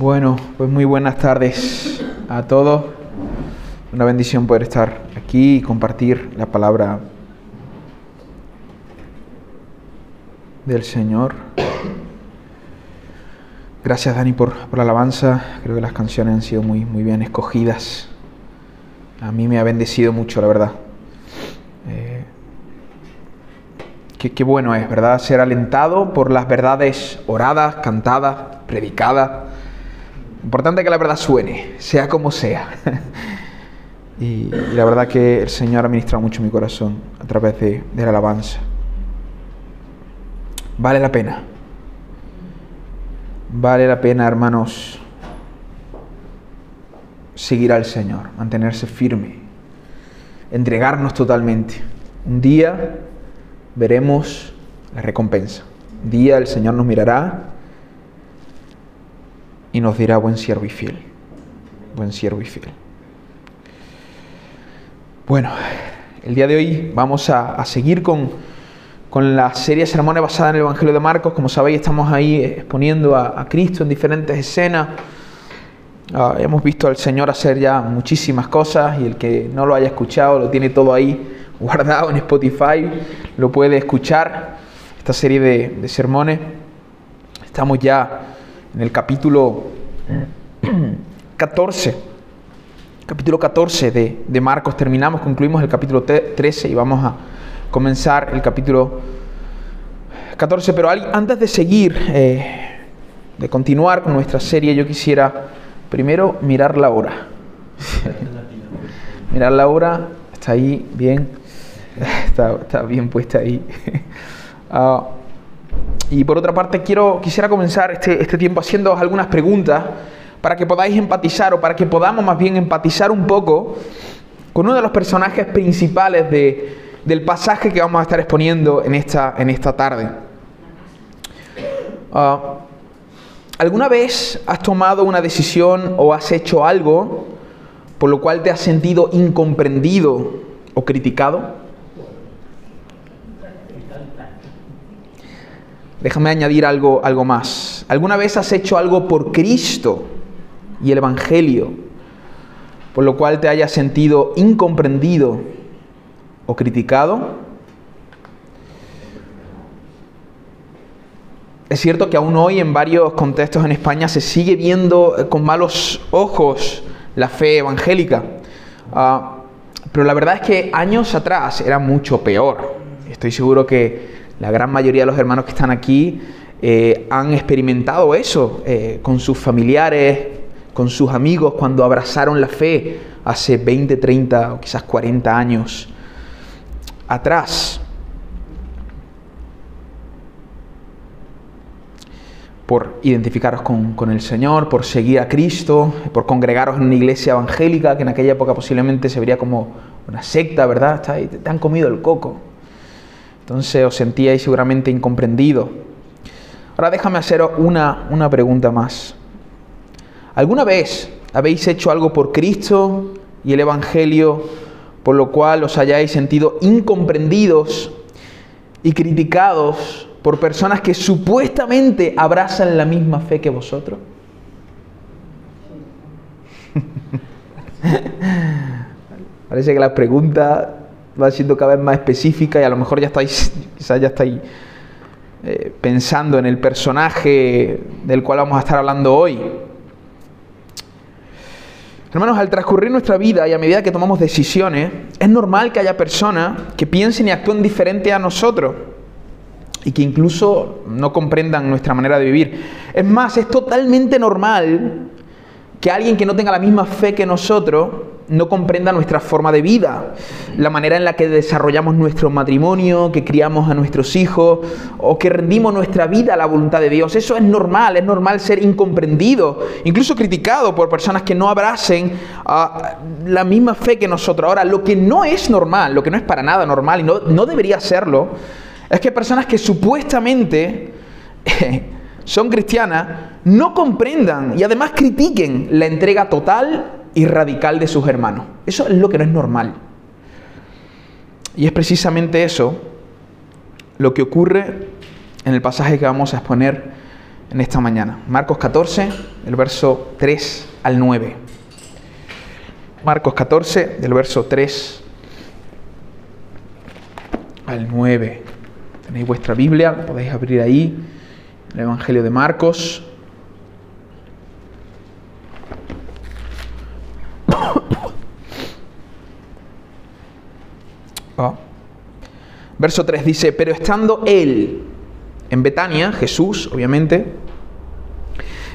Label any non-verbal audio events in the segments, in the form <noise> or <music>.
Bueno, pues muy buenas tardes a todos. Una bendición poder estar aquí y compartir la palabra del Señor. Gracias Dani por, por, la alabanza. Creo que las canciones han sido muy, muy bien escogidas. A mí me ha bendecido mucho, la verdad. Eh, qué, qué bueno es, ¿verdad? Ser alentado por las verdades oradas, cantadas, predicadas. Importante que la verdad suene, sea como sea. <laughs> y, la verdad que el Señor ha ministrado mucho mi corazón a través de, de la alabanza. Vale la pena. Vale la pena, hermanos, seguir al Señor, mantenerse firme, entregarnos totalmente. Un día veremos la recompensa. Un día el Señor nos mirará y nos dirá buen siervo y fiel. Buen siervo y fiel. Bueno, el día de hoy vamos a, seguir con, con, la serie de sermones basada en el Evangelio de Marcos. Como sabéis, estamos ahí exponiendo a, Cristo en diferentes escenas. Uh, hemos visto al Señor hacer ya muchísimas cosas y el que no lo haya escuchado lo tiene todo ahí <laughs> guardado en Spotify, lo puede escuchar, esta serie de sermones. Estamos ya en el capítulo 14, capítulo 14 de, de, Marcos, terminamos, concluimos el capítulo 13 y vamos a comenzar el capítulo 14, pero antes de seguir, eh, de continuar con nuestra serie, yo quisiera primero mirar la hora. <laughs> mirar la hora, está ahí bien, <laughs> está, bien puesta ahí. uh, <laughs> y por otra parte, quiero, quisiera comenzar este, este tiempo haciendo algunas preguntas para que podáis empatizar o para que podamos más bien empatizar un poco con uno de los personajes principales de, del pasaje que vamos a estar exponiendo en esta, en esta tarde. Uh, ¿Alguna vez has tomado una decisión o has hecho algo por lo cual te has sentido incomprendido o criticado? Déjame añadir algo, algo más. ¿Alguna vez has hecho algo por Cristo y el Evangelio, por lo cual te hayas sentido incomprendido o criticado? Es cierto que aún hoy en varios contextos en España se sigue viendo con malos ojos la fe evangélica. Uh, pero la verdad es que años atrás era mucho peor. Estoy seguro que la gran mayoría de los hermanos que están aquí eh, han experimentado eso eh, con sus familiares, con sus amigos, cuando abrazaron la fe hace 20, 30 o quizás 40 años atrás. Por identificaros con, con, el Señor, por seguir a Cristo, por congregaros en una iglesia evangélica que en aquella época posiblemente se vería como una secta, ¿verdad? Te han comido el coco. Entonces os sentíais seguramente incomprendido. Ahora déjame hacer una, una pregunta más. ¿Alguna vez habéis hecho algo por Cristo y el Evangelio por lo cual os hayáis sentido incomprendidos y criticados por personas que supuestamente abrazan la misma fe que vosotros? <laughs> Parece que la pregunta va siendo cada vez más específica y a lo mejor ya estáis, quizás ya estáis eh, pensando en el personaje del cual vamos a estar hablando hoy. Hermanos, al transcurrir nuestra vida y a medida que tomamos decisiones, es normal que haya personas que piensen y actúen diferente a nosotros y que incluso no comprendan nuestra manera de vivir. Es más, es totalmente normal que alguien que no tenga la misma fe que nosotros no comprenda nuestra forma de vida, la manera en la que desarrollamos nuestro matrimonio, que criamos a nuestros hijos o que rendimos nuestra vida a la voluntad de Dios. Eso es normal, es normal ser incomprendido, incluso criticado por personas que no abracen la misma fe que nosotros. Ahora, lo que no es normal, lo que no es para nada normal y no, no debería serlo, es que personas que supuestamente... son cristianas, no comprendan y además critiquen la entrega total y radical de sus hermanos. Eso es lo que no es normal. Y es precisamente eso lo que ocurre en el pasaje que vamos a exponer en esta mañana. Marcos 14, el verso 3 al 9. Marcos 14, del verso 3 al 9. Tenéis vuestra Biblia, podéis abrir ahí, el Evangelio de Marcos. Oh. Verso 3 dice, pero estando él en Betania, Jesús, obviamente,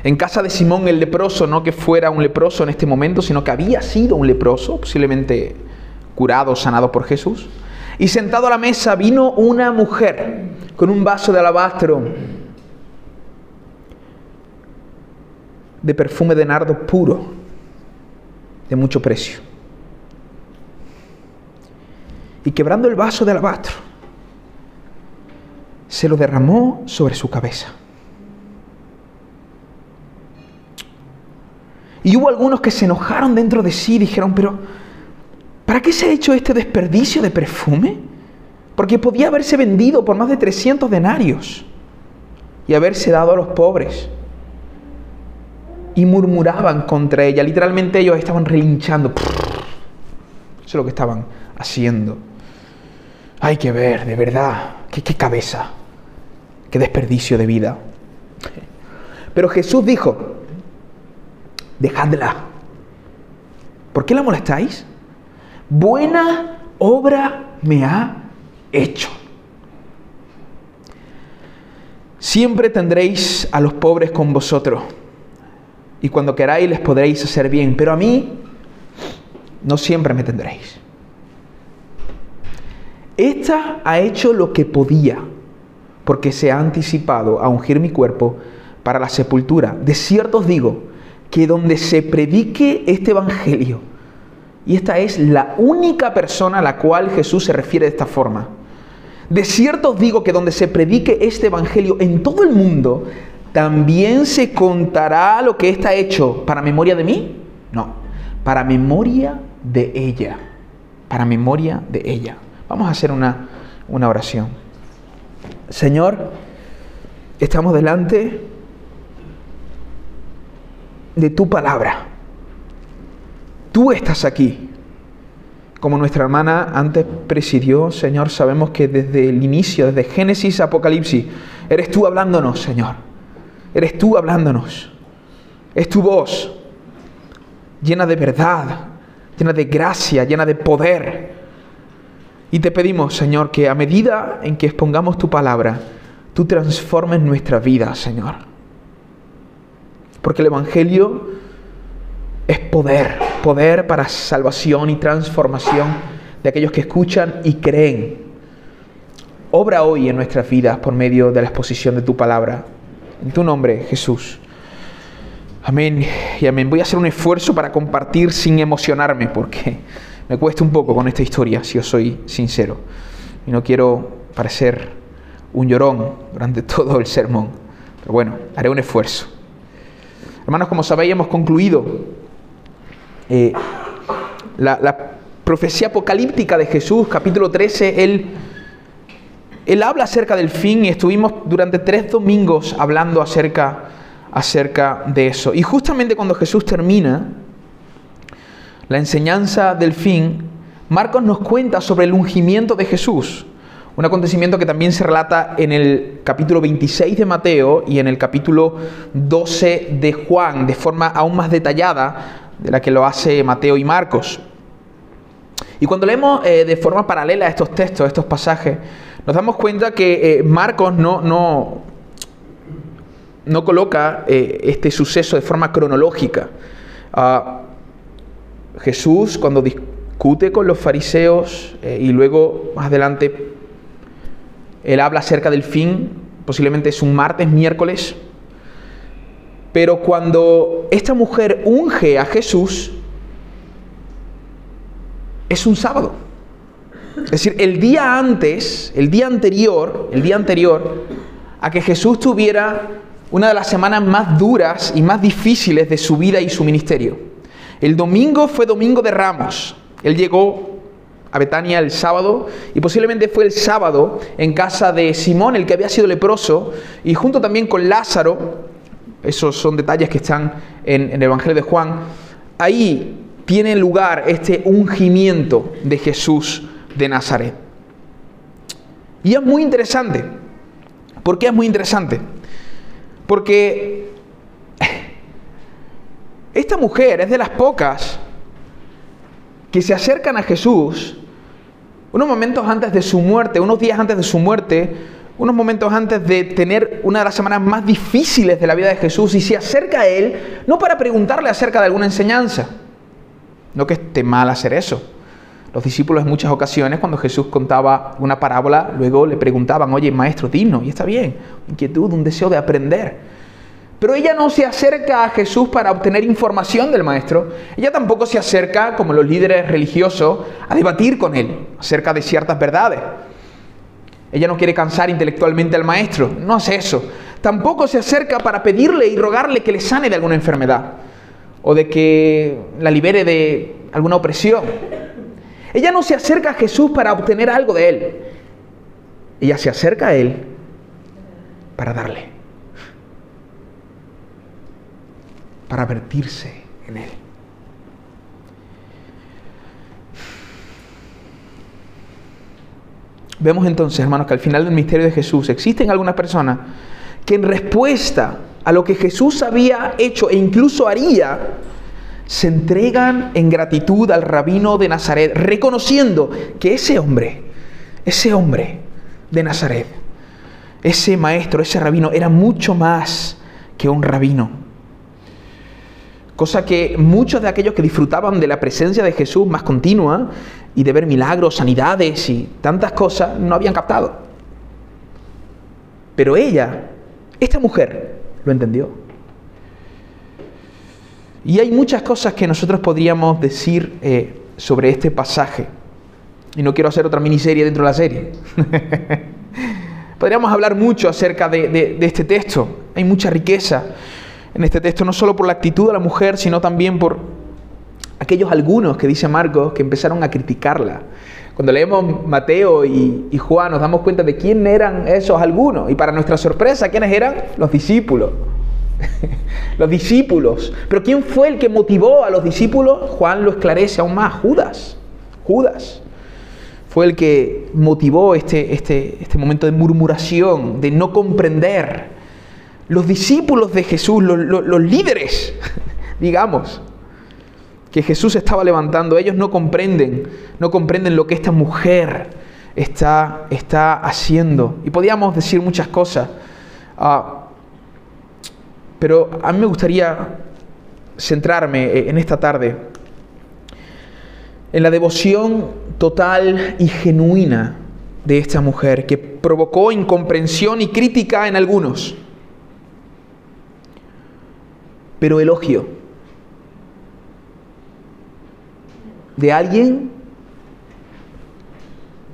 en casa de Simón el leproso, no que fuera un leproso en este momento, sino que había sido un leproso, posiblemente curado, sanado por Jesús. Y sentado a la mesa vino una mujer con un vaso de alabastro de perfume de nardo puro, de mucho precio. Y quebrando el vaso de alabastro, se lo derramó sobre su cabeza. Y hubo algunos que se enojaron dentro de sí y dijeron, pero ¿para qué se ha hecho este desperdicio de perfume? Porque podía haberse vendido por más de 300 denarios y haberse dado a los pobres. Y murmuraban contra ella. Literalmente ellos estaban relinchando. Eso es lo que estaban haciendo. Hay que ver, de verdad, qué, qué cabeza, qué desperdicio de vida. Pero Jesús dijo, dejadla. ¿Por qué la molestáis? Buena obra me ha hecho. Siempre tendréis a los pobres con vosotros, y cuando queráis les podréis hacer bien, pero a mí no siempre me tendréis. Esta ha hecho lo que podía, porque se ha anticipado a ungir mi cuerpo para la sepultura. De cierto os digo, que donde se predique este Evangelio, y esta es la única persona a la cual Jesús se refiere de esta forma, de cierto os digo que donde se predique este Evangelio en todo el mundo, también se contará lo que está hecho para memoria de mí. No, para memoria de ella. Para memoria de ella. Vamos a hacer una, una oración. Señor, estamos delante de tu palabra. Tú estás aquí. Como nuestra hermana antes presidió, Señor, sabemos que desde el inicio, desde Génesis a Apocalipsis, eres tú hablándonos, Señor. Eres tú hablándonos. Es tu voz, llena de verdad, llena de gracia, llena de poder. Y te pedimos, Señor, que a medida en que expongamos tu palabra, tú transformes nuestra vida, Señor. Porque el Evangelio es poder, poder para salvación y transformación de aquellos que escuchan y creen. Obra hoy en nuestras vidas por medio de la exposición de tu palabra. En tu nombre, Jesús. Amén y amén. Voy a hacer un esfuerzo para compartir sin emocionarme porque me cuesta un poco con esta historia, si os soy sincero. Y no quiero parecer un llorón durante <laughs> todo el sermón. Pero bueno, haré un esfuerzo. Hermanos, como sabéis, hemos concluido eh, la, profecía apocalíptica de Jesús, capítulo 13. Él, él habla acerca del fin y estuvimos durante tres domingos hablando acerca, acerca de eso. Y justamente cuando Jesús termina la enseñanza del fin, Marcos nos cuenta sobre el ungimiento de Jesús. Un acontecimiento que también se relata en el capítulo 26 de Mateo y en el capítulo 12 de Juan, de forma aún más detallada de la que lo hace Mateo y Marcos. Y cuando leemos eh, de forma paralela estos textos, estos pasajes, nos damos cuenta que eh, Marcos no, no, no coloca eh, este suceso de forma cronológica. Ah, Jesús, cuando discute con los fariseos y luego más adelante él habla acerca del fin, posiblemente es un martes, miércoles. Pero cuando esta mujer unge a Jesús, es un sábado. Es decir, el día antes, el día anterior, el día anterior a que Jesús tuviera una de las semanas más duras y más difíciles de su vida y su ministerio. El domingo fue domingo de Ramos. Él llegó a Betania el sábado y posiblemente fue el sábado en casa de Simón, el que había sido leproso, y junto también con Lázaro, esos son detalles que están en, el Evangelio de Juan, ahí tiene lugar este ungimiento de Jesús de Nazaret. Y es muy interesante. ¿Por qué es muy interesante? Porque esta mujer es de las pocas que se acercan a Jesús unos momentos antes de su muerte, unos días antes de su muerte, unos momentos antes de tener una de las semanas más difíciles de la vida de Jesús y se acerca a Él no para preguntarle acerca de alguna enseñanza, no que esté mal hacer eso. Los discípulos en muchas ocasiones cuando Jesús contaba una parábola, luego le preguntaban, oye maestro, dinos, y está bien, inquietud, un deseo de aprender. Pero ella no se acerca a Jesús para obtener información del maestro. Ella tampoco se acerca, como los líderes religiosos, a debatir con él acerca de ciertas verdades. Ella no quiere cansar intelectualmente al maestro, no hace eso. Tampoco se acerca para pedirle y rogarle que le sane de alguna enfermedad o de que la libere de alguna opresión. Ella no se acerca a Jesús para obtener algo de él. Ella se acerca a él para darle. para vertirse en Él. Vemos entonces, hermanos, que al final del misterio de Jesús existen algunas personas que en respuesta a lo que Jesús había hecho e incluso haría, se entregan en gratitud al rabino de Nazaret, reconociendo que ese hombre, ese hombre de Nazaret, ese maestro, ese rabino, era mucho más que un rabino Cosa que muchos de aquellos que disfrutaban de la presencia de Jesús más continua y de ver milagros, sanidades y tantas cosas no habían captado. Pero ella, esta mujer, lo entendió. Y hay muchas cosas que nosotros podríamos decir eh, sobre este pasaje. Y no quiero hacer otra miniserie dentro de la serie. <laughs> Podríamos hablar mucho acerca de, este texto. Hay mucha riqueza en este texto, no solo por la actitud de la mujer, sino también por aquellos algunos que dice Marcos que empezaron a criticarla. Cuando leemos Mateo y, Juan nos damos cuenta de quién eran esos algunos. Y para nuestra sorpresa, ¿quiénes eran? Los discípulos. <laughs> los discípulos. Pero ¿quién fue el que motivó a los discípulos? Juan lo esclarece aún más. Judas. Judas. Fue el que motivó este, este, este momento de murmuración, de no comprender los discípulos de Jesús, los, líderes, <laughs> digamos, que Jesús estaba levantando, ellos no comprenden, no comprenden lo que esta mujer está, está haciendo. Y podíamos decir muchas cosas, ah, pero a mí me gustaría centrarme en esta tarde en la devoción total y genuina de esta mujer que provocó incomprensión y crítica en algunos pero elogio. De alguien,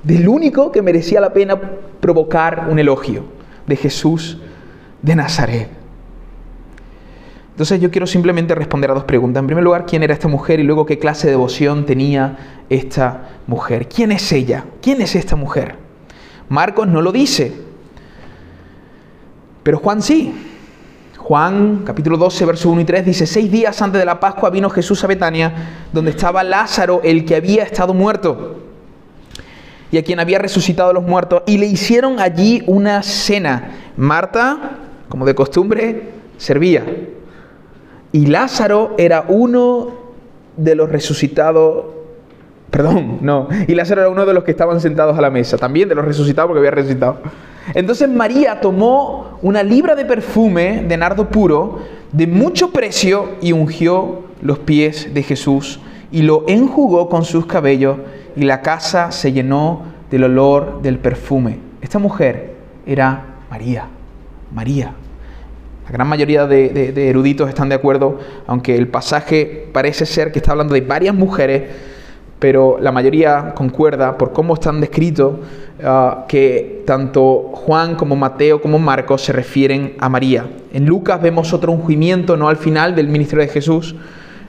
del único que merecía la pena provocar un elogio, de Jesús de Nazaret. Entonces yo quiero simplemente responder a dos preguntas. En primer lugar, ¿quién era esta mujer? Y luego, ¿qué clase de devoción tenía esta mujer? ¿Quién es ella? ¿Quién es esta mujer? Marcos no lo dice, pero Juan sí. Juan capítulo 12, verso 1 y 3 dice, seis días antes de la Pascua vino Jesús a Betania, donde estaba Lázaro, el que había estado muerto, y a quien había resucitado los muertos, y le hicieron allí una cena. Marta, como de costumbre, servía. Y Lázaro era uno de los resucitados, perdón, no, y Lázaro era uno de los que estaban sentados a la mesa, también de los resucitados porque había resucitado. Entonces María tomó una libra de perfume de nardo puro de mucho precio y ungió los pies de Jesús y lo enjugó con sus cabellos y la casa se llenó del olor del perfume. Esta mujer era María, María. La gran mayoría de, eruditos están de acuerdo, aunque el pasaje parece ser que está hablando de varias mujeres, pero la mayoría concuerda por cómo están descritos ah, que tanto Juan como Mateo como Marcos se refieren a María. En Lucas vemos otro ungimiento, no al final del ministerio de Jesús,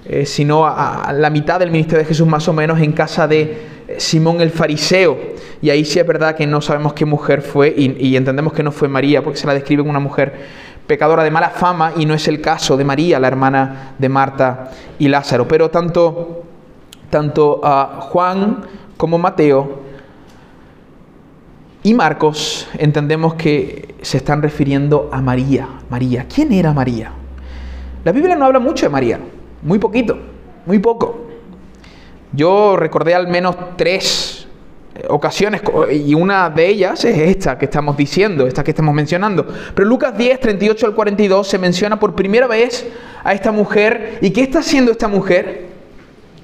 eh, sino a, la mitad del ministerio de Jesús más o menos en casa de Simón el fariseo. Y ahí sí es verdad que no sabemos qué mujer fue y, entendemos que no fue María, porque se la describe como una mujer pecadora de mala fama y no es el caso de María, la hermana de Marta y Lázaro. Pero tanto, tanto a Juan como Mateo y Marcos entendemos que se están refiriendo a María. María, ¿quién era María? La Biblia no habla mucho de María, muy poquito, muy poco. Yo recordé al menos tres ocasiones y una de ellas es esta que estamos diciendo, esta que estamos mencionando. Pero Lucas 10, 38 al 42 se menciona por primera vez a esta mujer. ¿Y qué está haciendo esta mujer?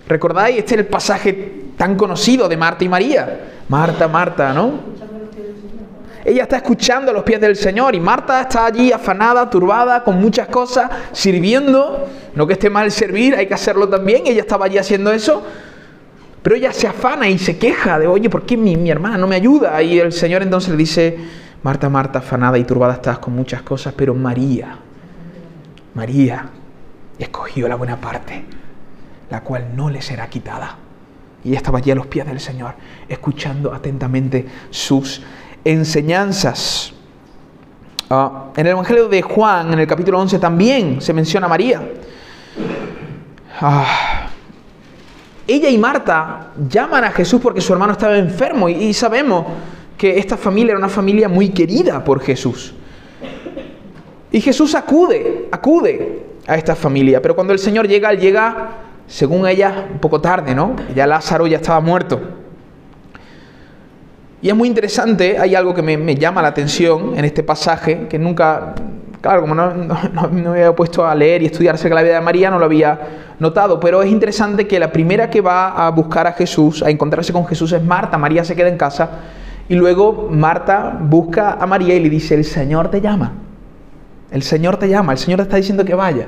¿Recordáis? Este es el pasaje tan conocido de Marta y María. Marta, Marta, ¿no? Ella está escuchando a los pies del Señor y Marta está allí afanada, turbada, con muchas cosas, sirviendo. No que esté mal servir, hay que hacerlo también. Ella estaba allí haciendo eso. Pero ella se afana y se queja de, oye, ¿por qué mi, hermana no me ayuda? Y el Señor entonces le dice, Marta, Marta, afanada y turbada estás con muchas cosas, pero María, María, escogió la buena parte, la cual no le será quitada. Y estaba allí a los pies del Señor, escuchando atentamente sus enseñanzas. Ah, en el Evangelio de Juan, en el capítulo 11, también se menciona a María. Ah, ella y Marta llaman a Jesús porque su hermano estaba enfermo y, sabemos que esta familia era una familia muy querida por Jesús. Y Jesús acude, acude a esta familia, pero cuando el Señor llega, él llega, según ella, un poco tarde, ¿no? Ya Lázaro ya estaba muerto. Y es muy interesante, hay algo que me, me llama la atención en este pasaje, que nunca, Claro, como no, me había puesto a leer y estudiar acerca la vida de María, no lo había notado, pero es interesante que la primera que va a buscar a Jesús, a encontrarse con Jesús, es Marta. María se queda en casa y luego Marta busca a María y le dice, el Señor te llama. El Señor te llama, el Señor te está diciendo que vaya.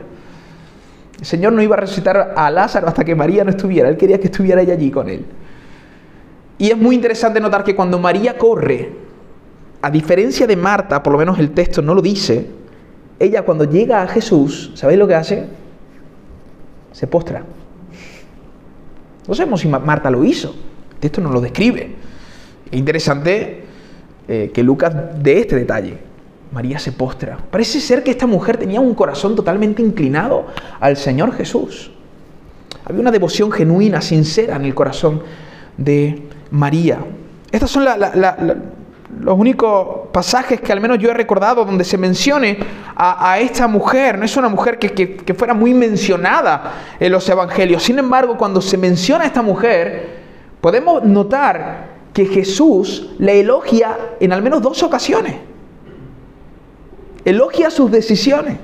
El Señor no iba a resucitar a Lázaro hasta que María no estuviera, Él quería que estuviera ella allí con Él. Y es muy interesante notar que cuando María corre, a diferencia de Marta, por lo menos el texto no lo dice, ella cuando llega a Jesús, ¿sabéis lo que hace? Se postra. No sabemos si Marta lo hizo. Esto nos lo describe. Es interesante eh, que Lucas dé este detalle. María se postra. Parece ser que esta mujer tenía un corazón totalmente inclinado al Señor Jesús. Había una devoción genuina, sincera en el corazón de María. Estas son las los únicos pasajes que al menos yo he recordado donde se mencione a, esta mujer. No es una mujer que, fuera muy mencionada en los evangelios. Sin embargo, cuando se menciona a esta mujer, podemos notar que Jesús le elogia en al menos dos ocasiones. Elogia sus decisiones.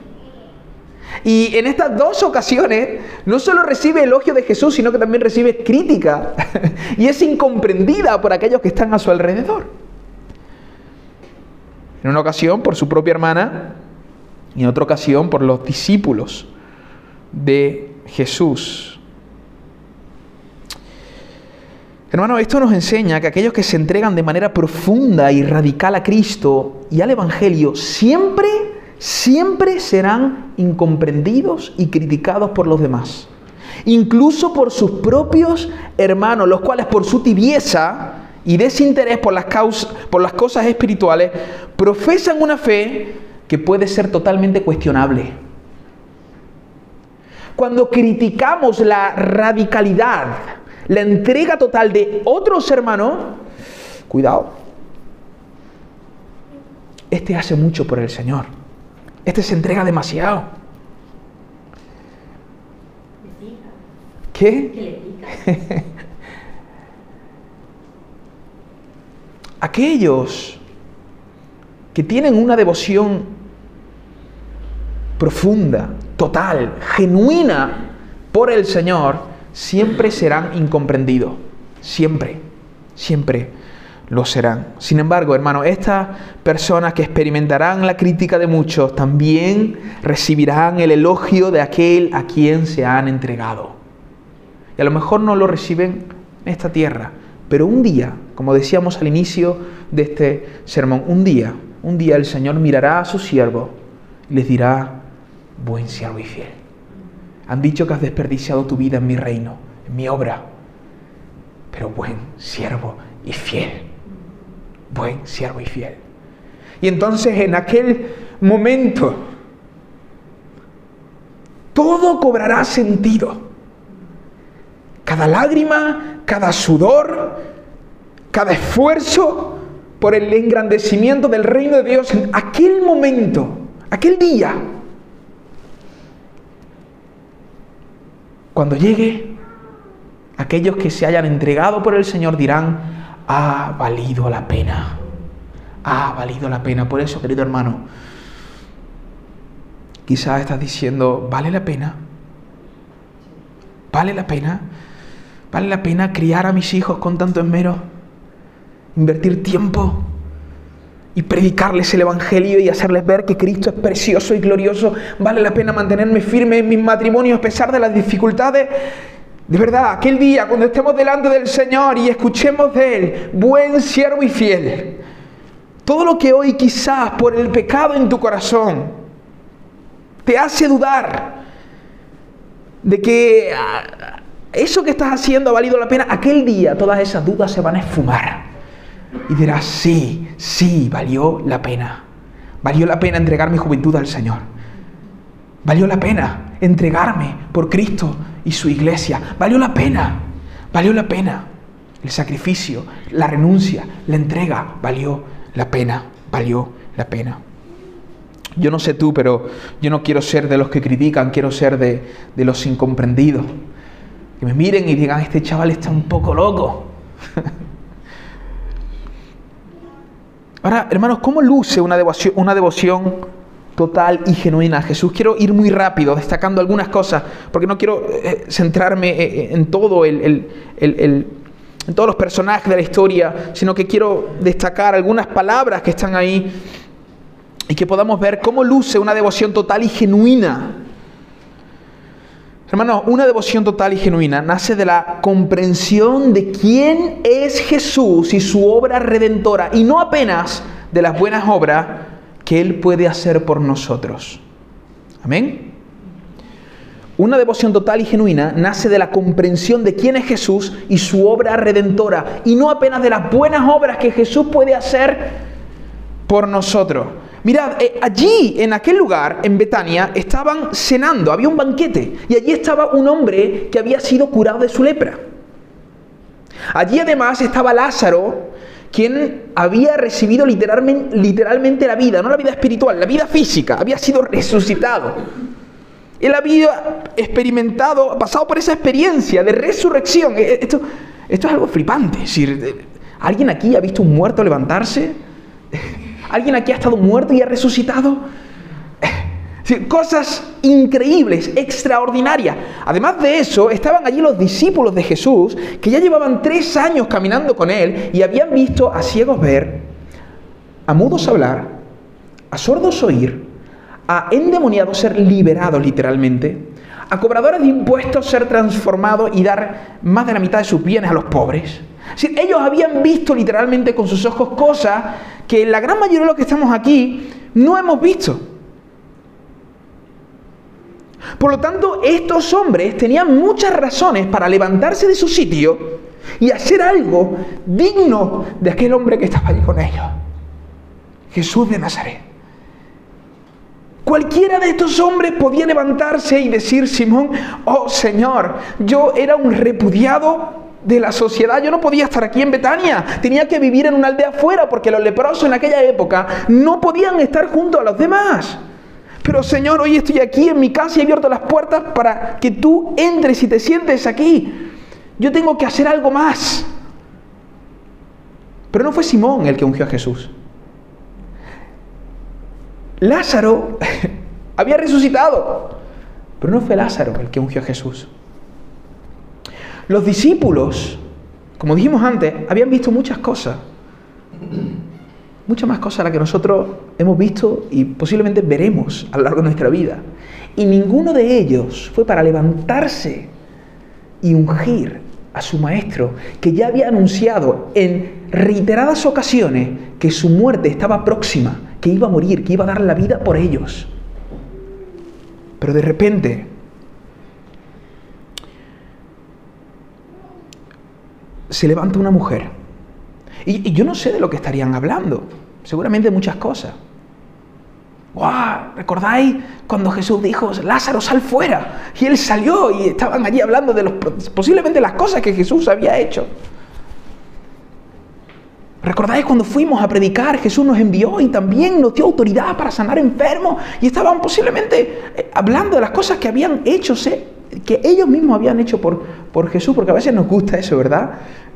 Y en estas dos ocasiones no solo recibe elogio de Jesús, sino que también recibe crítica <laughs> y es incomprendida por aquellos que están a su alrededor. En una ocasión por su propia hermana y en otra ocasión por los discípulos de Jesús. Hermano, esto nos enseña que aquellos que se entregan de manera profunda y radical a Cristo y al Evangelio siempre, siempre serán incomprendidos y criticados por los demás. Incluso por sus propios hermanos, los cuales por su tibieza y desinterés por las, causas, por las cosas espirituales, profesan una fe que puede ser totalmente cuestionable. Cuando criticamos la radicalidad, la entrega total de otros hermanos, cuidado. Este hace mucho por el Señor. Este se entrega demasiado. ¿Qué? <laughs> aquellos que tienen una devoción profunda, total, genuina por el Señor, siempre serán incomprendidos. Siempre, siempre lo serán. Sin embargo, hermano, estas personas que experimentarán la crítica de muchos también recibirán el elogio de aquel a quien se han entregado. Y a lo mejor no lo reciben en esta tierra, pero un día, como decíamos al inicio de este sermón, un día, un día el Señor mirará a su siervo y les dirá, buen siervo y fiel. Han dicho que has desperdiciado tu vida en mi reino, en mi obra, pero buen siervo y fiel. Buen siervo y fiel. Y entonces en aquel momento todo cobrará sentido. Cada lágrima, cada sudor, cada esfuerzo por el engrandecimiento del reino de Dios en aquel momento, aquel día, cuando llegue, aquellos que se hayan entregado por el Señor dirán, ha valido la pena, ha valido la pena. Por eso, querido hermano, quizás estás diciendo, ¿vale la pena? ¿Vale la pena? ¿Vale la pena criar a mis hijos con tanto esmero? invertir tiempo y predicarles el Evangelio y hacerles ver que Cristo es precioso y glorioso. Vale la pena mantenerme firme en mis matrimonios a pesar de las dificultades. De verdad, aquel día cuando estemos delante del Señor y escuchemos de Él, buen siervo y fiel, todo lo que hoy quizás por el pecado en tu corazón te hace dudar de que ah, eso que estás haciendo ha valido la pena, aquel día todas esas dudas se van a esfumar y dirás, sí, sí, valió la pena. Valió la pena entregar mi juventud al Señor. Valió la pena entregarme por Cristo y su iglesia. Valió la pena. Valió la pena. El sacrificio, la renuncia, la entrega, valió la pena. Valió la pena. Yo no sé tú, pero yo no quiero ser de los que critican, quiero ser de, de los incomprendidos. Que me miren y digan, este chaval está un poco loco. Ahora, hermanos, ¿cómo luce una devoción, una devoción total y genuina a Jesús? Quiero ir muy rápido, destacando algunas cosas, porque no quiero eh, centrarme eh, eh, en todo en todos los personajes de la historia, sino que quiero destacar algunas palabras que están ahí y que podamos ver cómo luce una devoción total y genuina Hermanos, una devoción total y genuina nace de la comprensión de quién es Jesús y su obra redentora, y no apenas de las buenas obras que Él puede hacer por nosotros. Amén. Una devoción total y genuina nace de la comprensión de quién es Jesús y su obra redentora, y no apenas de las buenas obras que Jesús puede hacer por nosotros. Mirad, eh, allí en aquel lugar, en Betania, estaban cenando, había un banquete, y allí estaba un hombre que había sido curado de su lepra. Allí además estaba Lázaro, quien había recibido literalmente, la vida, no la vida espiritual, la vida física, había sido resucitado. Él había experimentado, pasado por esa experiencia de resurrección. Eh, esto, esto es algo flipante. decir, ¿alguien aquí ha visto un muerto levantarse? ¿Alguien aquí ha estado muerto y ha resucitado? Cosas increíbles, extraordinarias. Además de eso, estaban allí los discípulos de Jesús que ya llevaban tres años caminando con él y habían visto a ciegos ver, a mudos hablar, a sordos oír, a endemoniados ser liberados literalmente, a cobradores de impuestos ser transformados y dar más de la mitad de sus bienes a los pobres. Ellos habían visto literalmente con sus ojos cosas que la gran mayoría de los que estamos aquí no hemos visto. Por lo tanto, estos hombres tenían muchas razones para levantarse de su sitio y hacer algo digno de aquel hombre que estaba allí con ellos. Jesús de Nazaret. Cualquiera de estos hombres podía levantarse y decir, Simón, oh Señor, yo era un repudiado de la sociedad. Yo no podía estar aquí en Betania, tenía que vivir en una aldea afuera porque los leprosos en aquella época no podían estar junto a los demás. Pero Señor, hoy estoy aquí en mi casa y he abierto las puertas para que tú entres y te sientes aquí. Yo tengo que hacer algo más. Pero no fue Simón el que ungió a Jesús. Lázaro <laughs> había resucitado, pero no fue Lázaro el que ungió a Jesús. Los discípulos, como dijimos antes, habían visto muchas cosas. Muchas más cosas a las que nosotros hemos visto y posiblemente veremos a lo largo de nuestra vida. Y ninguno de ellos fue para levantarse y ungir a su maestro, que ya había anunciado en reiteradas ocasiones que su muerte estaba próxima, que iba a morir, que iba a dar la vida por ellos. Pero de repente se levanta una mujer. Y, yo no sé de lo que estarían hablando, seguramente muchas cosas. ¡Wow! ¿Recordáis cuando Jesús dijo, Lázaro, sal fuera? Y él salió y estaban allí hablando de los, posiblemente las cosas que Jesús había hecho. ¿Recordáis cuando fuimos a predicar? Jesús nos envió y también nos dio autoridad para sanar enfermos y estaban posiblemente eh, hablando de las cosas que habían hecho, que ellos mismos habían hecho por, por Jesús, porque a veces nos gusta eso, ¿verdad?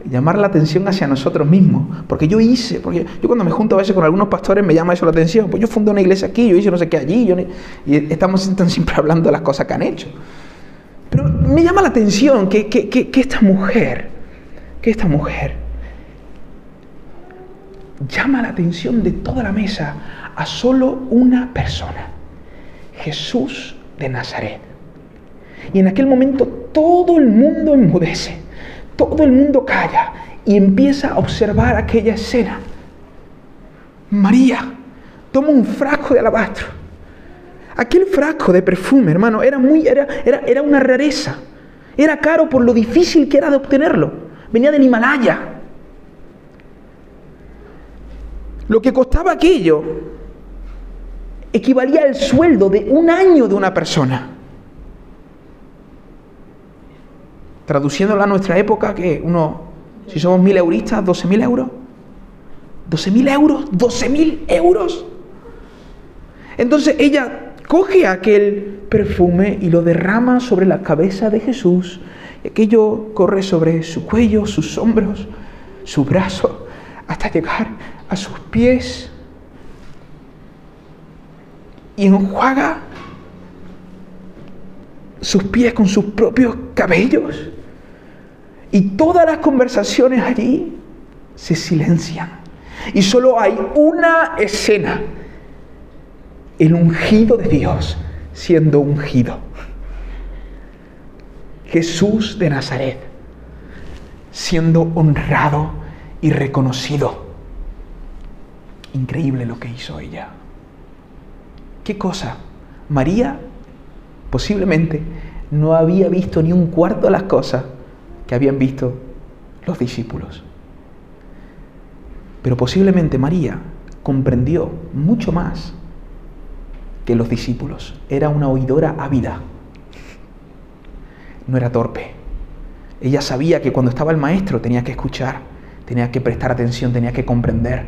Llamar la atención hacia nosotros mismos. Porque yo hice, porque yo cuando me junto a veces con algunos pastores me llama eso la atención. Pues yo fundé una iglesia aquí, yo hice no sé qué allí, y estamos <laughs> siempre hablando de las cosas que han hecho. Pero me llama la atención que, que, que esta mujer, que esta mujer, llama la atención de toda la mesa a solo una persona, Jesús de Nazaret. Y en aquel momento todo el mundo enmudece, todo el mundo calla y empieza a observar aquella escena. María toma un frasco de alabastro. Aquel frasco de perfume, hermano, era, muy, era, era, era una rareza. Era caro por lo difícil que era de obtenerlo. Venía del Himalaya. Lo que costaba aquello equivalía al sueldo de un año de una persona. Traduciéndola a nuestra época, que uno, si somos mil euristas, 12 mil euros. 12 mil euros, 12 mil euros. Entonces ella coge aquel perfume y lo derrama sobre la cabeza de Jesús. Y aquello corre sobre su cuello, sus hombros, su brazo, hasta llegar a sus pies y enjuaga sus pies con sus propios cabellos. Y todas las conversaciones allí se silencian. Y solo hay una escena. El ungido de Dios siendo ungido. Jesús de Nazaret siendo honrado y reconocido. Increíble lo que hizo ella. ¿Qué cosa? María posiblemente no había visto ni un cuarto de las cosas que habían visto los discípulos. Pero posiblemente María comprendió mucho más que los discípulos. Era una oidora ávida. No era torpe. Ella sabía que cuando estaba el maestro tenía que escuchar, tenía que prestar atención, tenía que comprender.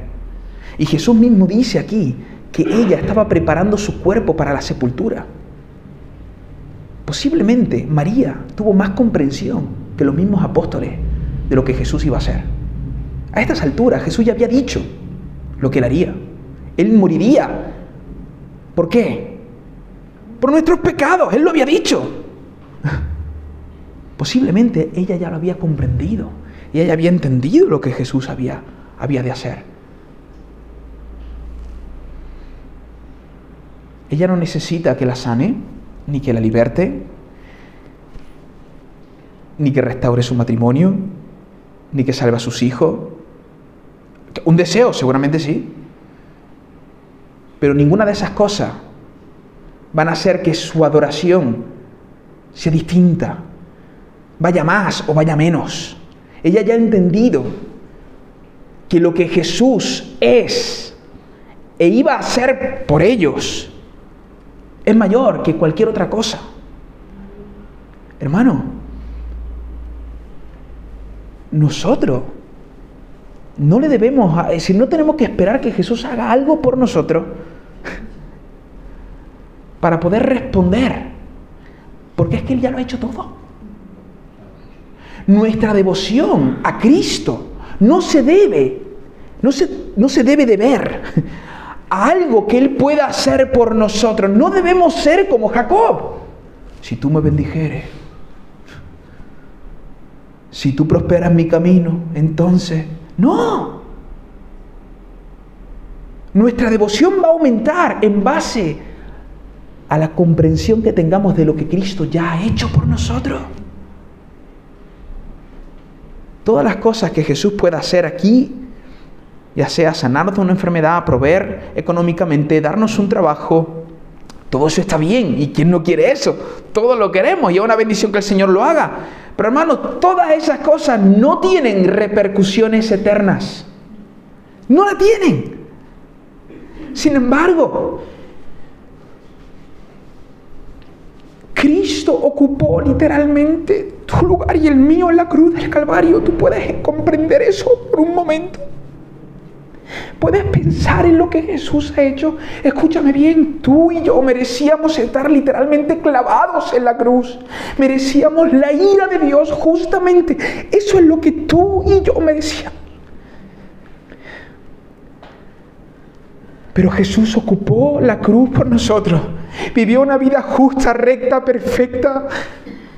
Y Jesús mismo dice aquí que ella estaba preparando su cuerpo para la sepultura. Posiblemente María tuvo más comprensión que los mismos apóstoles de lo que Jesús iba a hacer. A estas alturas Jesús ya había dicho lo que él haría. Él moriría. ¿Por qué? Por nuestros pecados. Él lo había dicho. <laughs> Posiblemente ella ya lo había comprendido. Y ella había entendido lo que Jesús había, había de hacer. Ella no necesita que la sane, ni que la liberte, ni que restaure su matrimonio, ni que salve a sus hijos. Un deseo, seguramente sí. Pero ninguna de esas cosas van a hacer que su adoración sea distinta, vaya más o vaya menos. Ella ya ha entendido que lo que Jesús es e iba a hacer por ellos es mayor que cualquier otra cosa. Hermano, nosotros no le debemos, es decir, no tenemos que esperar que Jesús haga algo por nosotros <laughs> para poder responder, porque es que Él ya lo ha hecho todo. Nuestra devoción a Cristo no se debe, no se, no se debe de ver algo que Él pueda hacer por nosotros. No debemos ser como Jacob. Si tú me bendijeres, si tú prosperas mi camino, entonces, no. Nuestra devoción va a aumentar en base a la comprensión que tengamos de lo que Cristo ya ha hecho por nosotros. Todas las cosas que Jesús pueda hacer aquí ya sea sanarnos de una enfermedad, proveer económicamente, darnos un trabajo. Todo eso está bien. ¿Y quién no quiere eso? Todos lo queremos y es una bendición que el Señor lo haga. Pero hermano, todas esas cosas no tienen repercusiones eternas. No la tienen. Sin embargo, Cristo ocupó literalmente tu lugar y el mío en la cruz del Calvario. Tú puedes comprender eso por un momento. Puedes pensar en lo que Jesús ha hecho. Escúchame bien, tú y yo merecíamos estar literalmente clavados en la cruz. Merecíamos la ira de Dios justamente. Eso es lo que tú y yo merecíamos. Pero Jesús ocupó la cruz por nosotros. Vivió una vida justa, recta, perfecta.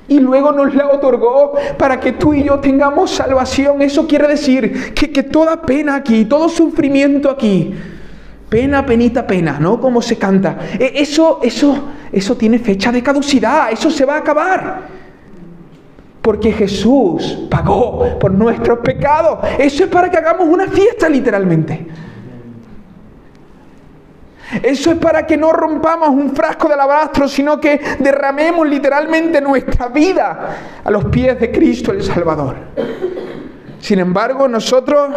Y luego nos la otorgó para que tú y yo tengamos salvación. Eso quiere decir que, que toda pena aquí, todo sufrimiento aquí, pena, penita, pena, ¿no? Como se canta. E, eso, eso, eso tiene fecha de caducidad. Eso se va a acabar. Porque Jesús pagó por nuestros pecados. Eso es para que hagamos una fiesta literalmente. Eso es para que no rompamos un frasco de alabastro, sino que derramemos literalmente nuestra vida a los pies de Cristo el Salvador. Sin embargo, nosotros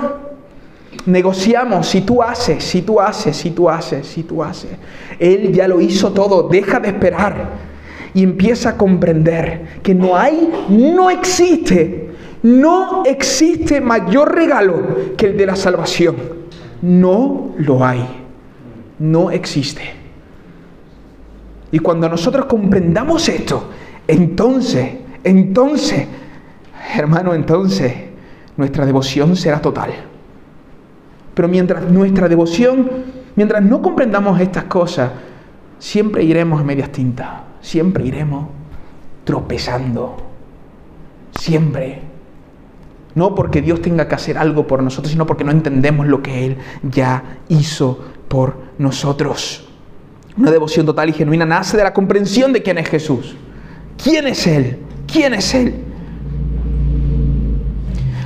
negociamos si tú haces, si tú haces, si tú haces, si tú haces. Él ya lo hizo todo, deja de esperar y empieza a comprender que no hay, no existe, no existe mayor regalo que el de la salvación. No lo hay no existe. Y cuando nosotros comprendamos esto, entonces, entonces, hermano, entonces nuestra devoción será total. Pero mientras nuestra devoción, mientras no comprendamos estas cosas, siempre iremos a medias tintas, siempre iremos tropezando, siempre. No porque Dios tenga que hacer algo por nosotros, sino porque no entendemos lo que Él ya hizo por nosotros. Una devoción total y genuina nace de la comprensión de quién es Jesús. ¿Quién es Él? ¿Quién es Él?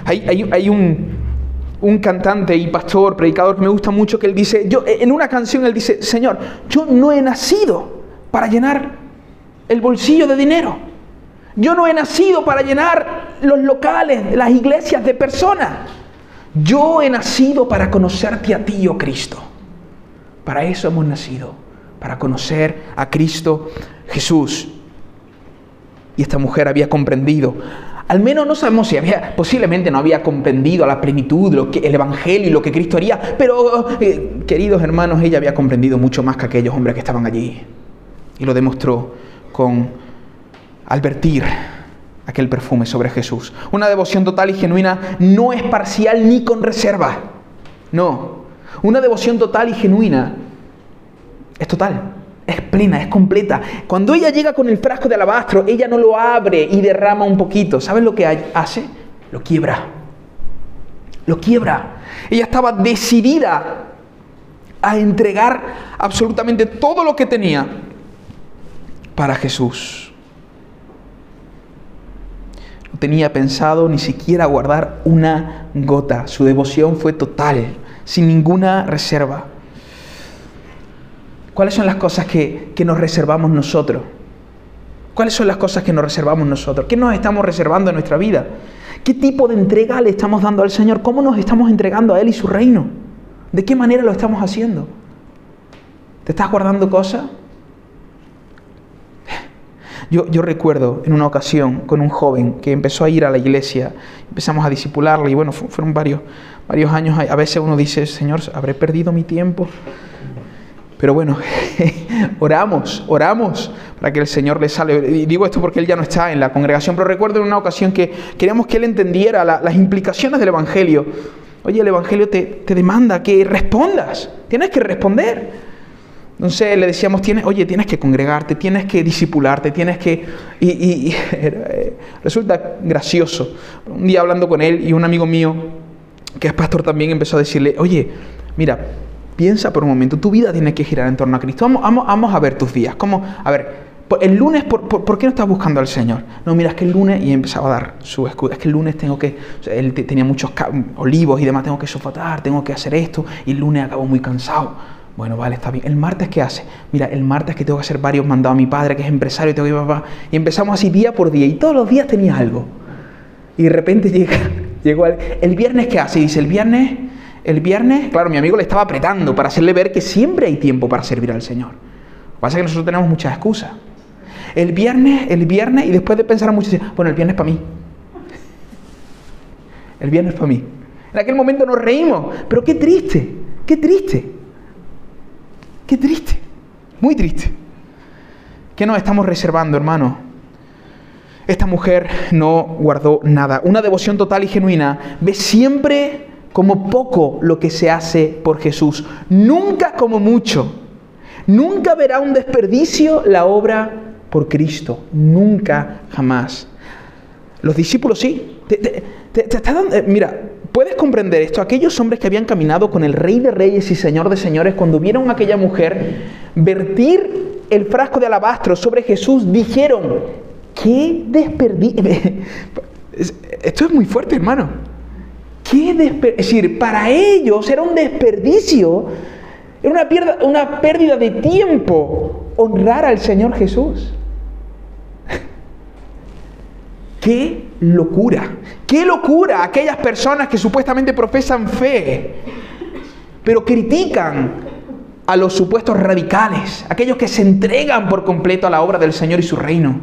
Hay, un, cantante y pastor, predicador que me gusta mucho, que él dice, yo, en una canción él dice, Señor, yo no he nacido para llenar el bolsillo de dinero. Yo no he nacido para llenar los locales, las iglesias de personas. Yo he nacido para conocerte a ti, oh Cristo. Para eso hemos nacido, para conocer a Cristo Jesús. Y esta mujer había comprendido, al menos no sabemos si había, posiblemente no había comprendido a la plenitud lo que, el Evangelio y lo que Cristo haría, pero eh, queridos hermanos, ella había comprendido mucho más que aquellos hombres que estaban allí. Y lo demostró con al vertir aquel perfume sobre Jesús. Una devoción total y genuina no es parcial ni con reserva. No, una devoción total y genuina es total, es plena, es completa. Cuando ella llega con el frasco de alabastro, ella no lo abre y derrama un poquito. ¿Sabes lo que hace? Lo quiebra. Lo quiebra. Ella estaba decidida a entregar absolutamente todo lo que tenía para Jesús. No tenía pensado ni siquiera guardar una gota. Su devoción fue total sin ninguna reserva. ¿Cuáles son las cosas que, nos reservamos nosotros? ¿Cuáles son las cosas que nos reservamos nosotros? ¿Qué nos estamos reservando en nuestra vida? ¿Qué tipo de entrega le estamos dando al Señor? ¿Cómo nos estamos entregando a Él y su reino? ¿De qué manera lo estamos haciendo? ¿Te estás guardando cosas? Yo, recuerdo en una ocasión con un joven que empezó a ir a la iglesia, empezamos a disipularle y bueno, fueron varios, varios años, a veces uno dice, Señor, ¿habré perdido mi tiempo? Pero bueno, <laughs> oramos, oramos para que el Señor le salve. Y digo esto porque él ya no está en la congregación, pero recuerdo en una ocasión que queríamos que él entendiera las implicaciones del Evangelio. Oye, el Evangelio te, te, demanda que respondas, tienes que responder. Entonces le decíamos, tienes, oye, tienes que congregarte, tienes que disipularte, tienes que... Y, y <laughs> eh, resulta gracioso. Un día hablando con él y un amigo mío que es pastor también empezó a decirle, oye, mira, piensa por un momento, tu vida tiene que girar en torno a Cristo. Vamos, vamos, vamos a ver tus días. Como, a ver, el lunes, ¿por, por, qué no estás buscando al Señor? No, mira, es que el lunes, y empezaba a dar su escudo, es que el lunes tengo que, él tenía muchos olivos y demás, tengo que sofotar, tengo que hacer esto, y el lunes acabo muy cansado. Bueno, vale, está bien. ¿El martes qué hace? Mira, el martes que tengo que hacer varios mandados a mi padre, que es empresario, y tengo que ir papá. Y empezamos así día por día, y todos los días tenía algo. Y de repente <laughs> llega, llegó el, el viernes, ¿qué hace? dice, el viernes, el viernes, claro, mi amigo le estaba apretando para hacerle ver que siempre hay tiempo para servir al Señor. Lo que pasa es que nosotros tenemos muchas excusas. El viernes, el viernes, y después de pensar mucho, bueno, el viernes para mí. El viernes para mí. En aquel momento nos reímos, pero qué triste, qué triste. Qué triste, muy triste. ¿Qué nos estamos reservando, hermano? Esta mujer no guardó nada. Una devoción total y genuina ve siempre como poco lo que se hace por Jesús, nunca como mucho. Nunca verá un desperdicio la obra por Cristo, nunca, jamás. Los discípulos sí. Eh, mira, puedes comprender esto. Aquellos hombres que habían caminado con el Rey de Reyes y Señor de Señores, cuando vieron a aquella mujer vertir el frasco de alabastro sobre Jesús, dijeron, ¿qué desperdicio? <laughs> Esto es muy fuerte, hermano. ¿Qué es decir, para ellos era un desperdicio, era una, una pérdida de tiempo honrar al Señor Jesús. <laughs> ¡Qué locura! ¡Qué locura! Aquellas personas que supuestamente profesan fe, pero critican a los supuestos radicales, aquellos que se entregan por completo a la obra del Señor y su reino.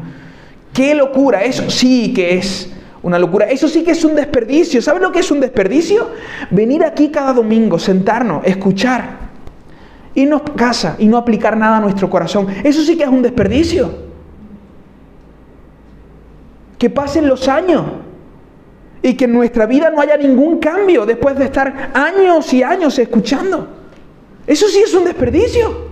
¡Qué locura! Eso sí que es una locura. Eso sí que es un desperdicio. ¿Sabes lo que es un desperdicio? Venir aquí cada domingo, sentarnos, escuchar, irnos a casa y no aplicar nada a nuestro corazón. Eso sí que es un desperdicio que pasen los años y que en nuestra vida no haya ningún cambio después de estar años y años escuchando. Eso sí es un desperdicio.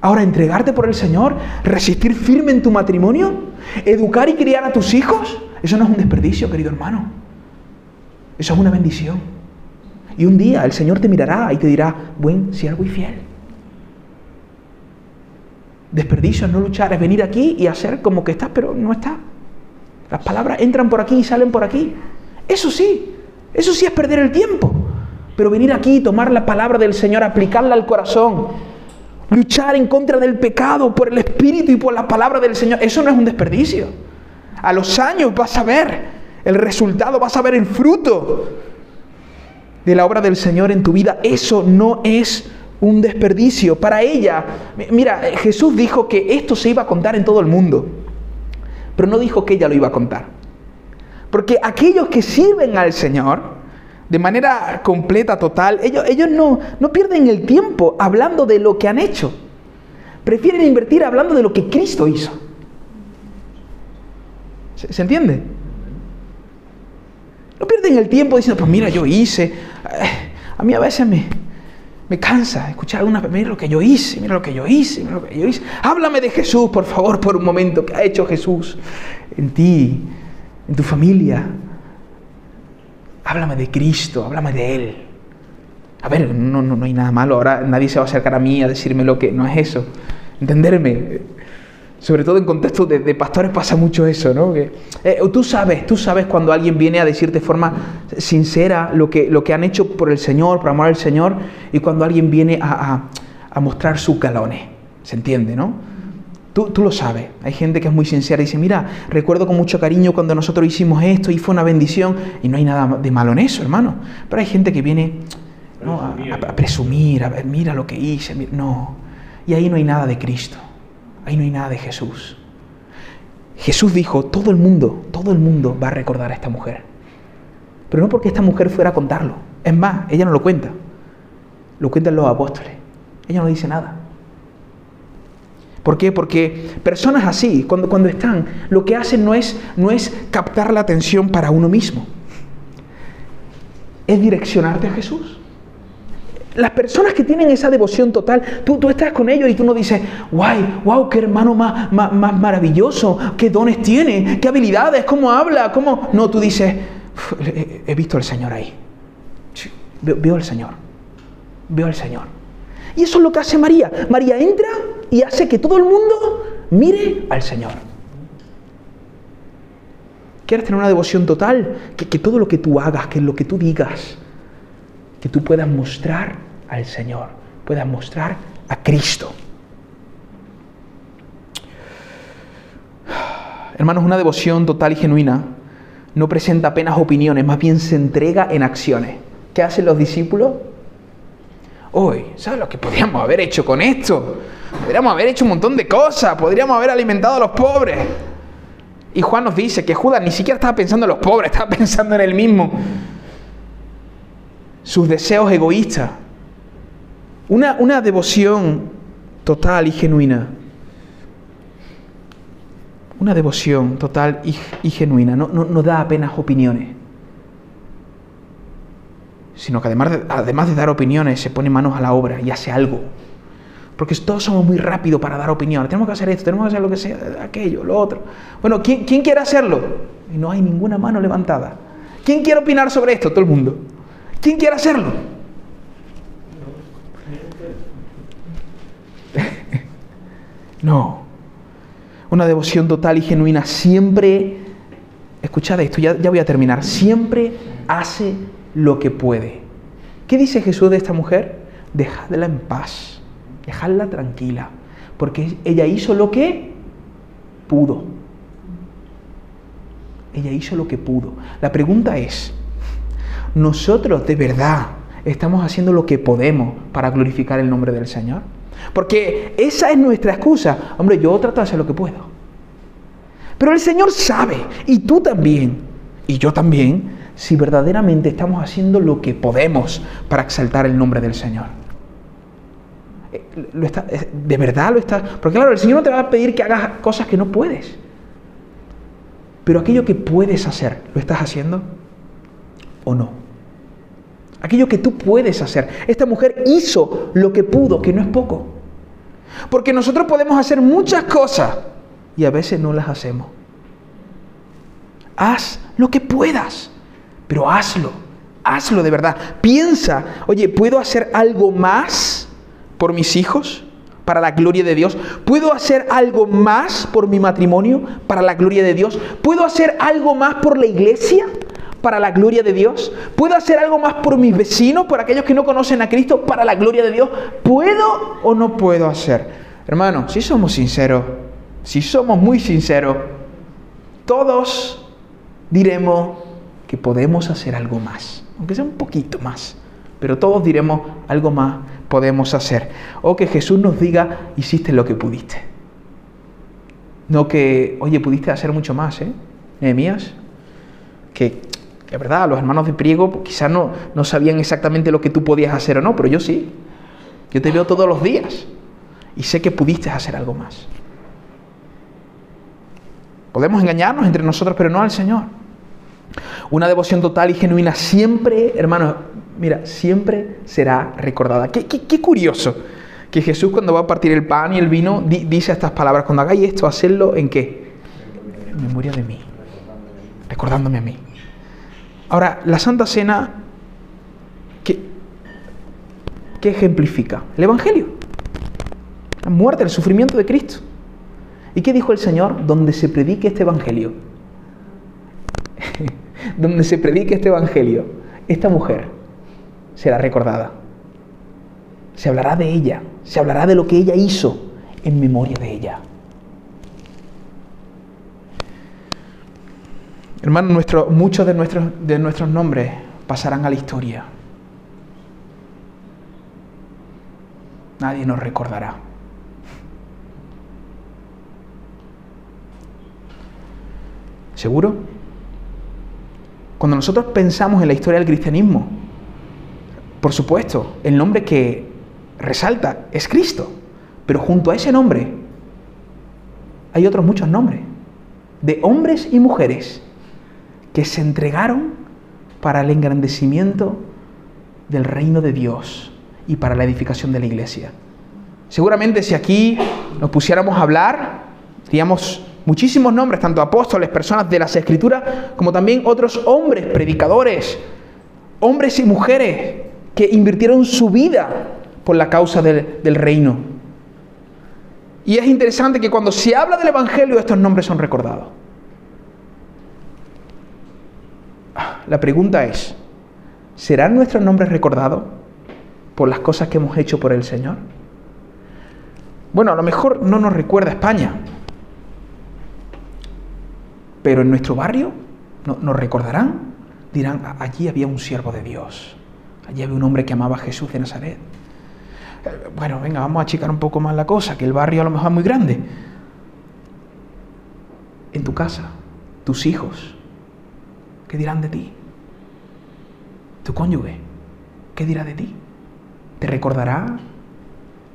Ahora, entregarte por el Señor, resistir firme en tu matrimonio, educar y criar a tus hijos, eso no es un desperdicio, querido hermano. Eso es una bendición. Y un día el Señor te mirará y te dirá, buen siervo y fiel. Desperdicio es no luchar, es venir aquí y hacer como que estás, pero no está. Las palabras entran por aquí y salen por aquí. Eso sí, eso sí es perder el tiempo. Pero venir aquí y tomar la palabra del Señor, aplicarla al corazón, luchar en contra del pecado por el Espíritu y por la palabra del Señor, eso no es un desperdicio. A los años vas a ver el resultado, vas a ver el fruto de la obra del Señor en tu vida. Eso no es un desperdicio. Para ella, mira, Jesús dijo que esto se iba a contar en todo el mundo, pero no dijo que ella lo iba a contar. Porque aquellos que sirven al Señor, de manera completa, total, ellos, ellos no, no pierden el tiempo hablando de lo que han hecho. Prefieren invertir hablando de lo que Cristo hizo. ¿Se, entiende? No pierden el tiempo diciendo, pues mira, yo hice. Eh, a mí a veces me, me cansa escuchar una mira lo que yo hice, mira lo que yo hice, mira lo que yo hice. Háblame de Jesús, por favor, por un momento. ¿Qué ha hecho Jesús en ti, en tu familia? Háblame de Cristo, háblame de Él. A ver, no, no, no hay nada malo. Ahora nadie se va a acercar a mí a decirme lo que no es eso. Entenderme. Sobre todo en contexto de, pastores pasa mucho eso, ¿no? Eh, tú sabes, tú sabes cuando alguien viene a decirte de forma sincera lo que, lo que han hecho por el Señor, por amor al Señor, y cuando alguien viene a, a, mostrar sus galones. ¿Se entiende, no? Tú, tú, lo sabes. Hay gente que es muy sincera y dice, mira, recuerdo con mucho cariño cuando nosotros hicimos esto y fue una bendición, y no hay nada de malo en eso, hermano. Pero hay gente que viene a, presumir, a ver, mira lo que hice, no. Y ahí no hay nada de Cristo. Ahí no hay nada de Jesús. Jesús dijo, todo el mundo, todo el mundo va a recordar a esta mujer. Pero no porque esta mujer fuera a contarlo. Es más, ella no lo cuenta. Lo cuentan los apóstoles. Ella no dice nada. ¿Por qué? Porque personas así, cuando, cuando están, lo que hacen no es, no es captar la atención para uno mismo. Es direccionarte a Jesús. Las personas que tienen esa devoción total, tú, tú estás con ellos y tú no dices, guay, wow, qué hermano más, más, maravilloso, qué dones tiene, qué habilidades, cómo habla, cómo... No, tú dices, he, visto al Señor ahí. veo, veo al Señor. Veo al Señor. Y eso es lo que hace María. María entra y hace que todo el mundo mire al Señor. ¿Quieres tener una devoción total? Que, que todo lo que tú hagas, que lo que tú digas, que tú puedas mostrar al Señor, pueda mostrar a Cristo. Hermanos, una devoción total y genuina no presenta apenas opiniones, más bien se entrega en acciones. ¿Qué hacen los discípulos? Hoy, ¿sabes lo que podríamos haber hecho con esto? Podríamos haber hecho un montón de cosas, podríamos haber alimentado a los pobres. Y Juan nos dice que Judas ni siquiera estaba pensando en los pobres, <laughs> estaba pensando en él mismo. Sus deseos egoístas. Una, una devoción total y genuina una devoción total y, genuina, no, no, da apenas opiniones, sino que además de, además de dar opiniones se pone manos a la obra y hace algo. Porque todos somos muy rápidos para dar opiniones. Tenemos que hacer esto, tenemos que hacer lo que sea, aquello, lo otro. Bueno, ¿quién, ¿quién quiere hacerlo? Y no hay ninguna mano levantada. ¿Quién quiere opinar sobre esto? Todo el mundo. ¿Quién quiere hacerlo? No una devoción total y genuina, siempre, escuchad esto, ya, voy a terminar, siempre hace lo que puede. ¿Qué dice Jesús de esta mujer? Dejadla en paz, dejadla tranquila, porque ella hizo lo que pudo. Ella hizo lo que pudo. La pregunta es, ¿nosotros de verdad estamos haciendo lo que podemos para glorificar el nombre del Señor? Porque esa es nuestra excusa. Hombre, yo trato de hacer lo que puedo. Pero el Señor sabe, y tú también, y yo también, si verdaderamente estamos haciendo lo que podemos para exaltar el nombre del Señor. Eh, eh, de verdad lo está. Porque claro, el Señor no te va a pedir que hagas cosas que no puedes. Pero aquello que puedes hacer, ¿lo estás haciendo o no? Aquello que tú puedes hacer. Esta mujer hizo lo que pudo, que no es poco. Porque nosotros podemos hacer muchas cosas y a veces no las hacemos. Haz lo que puedas, pero hazlo, hazlo de verdad. Piensa, oye, ¿puedo hacer algo más por mis hijos? Para la gloria de Dios. ¿Puedo hacer algo más por mi matrimonio? Para la gloria de Dios. ¿Puedo hacer algo más por la iglesia? Para la gloria de Dios? ¿Puedo hacer algo más por mis vecinos, por aquellos que no conocen a Cristo, para la gloria de Dios? ¿Puedo o no puedo hacer? Hermano, si somos sinceros, si somos muy sinceros, todos diremos que podemos hacer algo más, aunque sea un poquito más, pero todos diremos algo más podemos hacer. O que Jesús nos diga, hiciste lo que pudiste. No que, oye, pudiste hacer mucho más, ¿eh? Nehemías, que es verdad, los hermanos de Priego quizás no, no sabían exactamente lo que tú podías hacer o no, pero yo sí. Yo te veo todos los días y sé que pudiste hacer algo más. Podemos engañarnos entre nosotros, pero no al Señor. Una devoción total y genuina siempre, hermanos, mira, siempre será recordada. Qué, qué, curioso que Jesús cuando va a partir el pan y el vino dice estas palabras, cuando hagáis esto, hacedlo en qué? En memoria de mí, recordándome a mí. Ahora, la Santa Cena, ¿qué, qué ejemplifica? El Evangelio. La muerte, el sufrimiento de Cristo. ¿Y qué dijo el Señor? Donde se predique este Evangelio. <laughs> Donde se predique este Evangelio, esta mujer será recordada. Se hablará de ella, se hablará de lo que ella hizo en memoria de ella. Hermano, muchos de nuestros, de nuestros nombres pasarán a la historia. Nadie nos recordará. ¿Seguro? Cuando nosotros pensamos en la historia del cristianismo, por supuesto, el nombre que resalta es Cristo, pero junto a ese nombre hay otros muchos nombres, de hombres y mujeres que se entregaron para el engrandecimiento del reino de Dios y para la edificación de la iglesia. Seguramente si aquí nos pusiéramos a hablar, diríamos muchísimos nombres, tanto apóstoles, personas de las escrituras, como también otros hombres, predicadores, hombres y mujeres que invirtieron su vida por la causa del, del reino. Y es interesante que cuando se habla del Evangelio estos nombres son recordados. La pregunta es, ¿serán nuestros nombres recordados por las cosas que hemos hecho por el Señor? Bueno, a lo mejor no nos recuerda España, pero en nuestro barrio nos recordarán, dirán, allí había un siervo de Dios, allí había un hombre que amaba a Jesús de Nazaret. Eh, bueno, venga, vamos a achicar un poco más la cosa, que el barrio a lo mejor es muy grande. En tu casa, tus hijos, ¿qué dirán de ti? Tu cónyuge, ¿qué dirá de ti? ¿Te recordará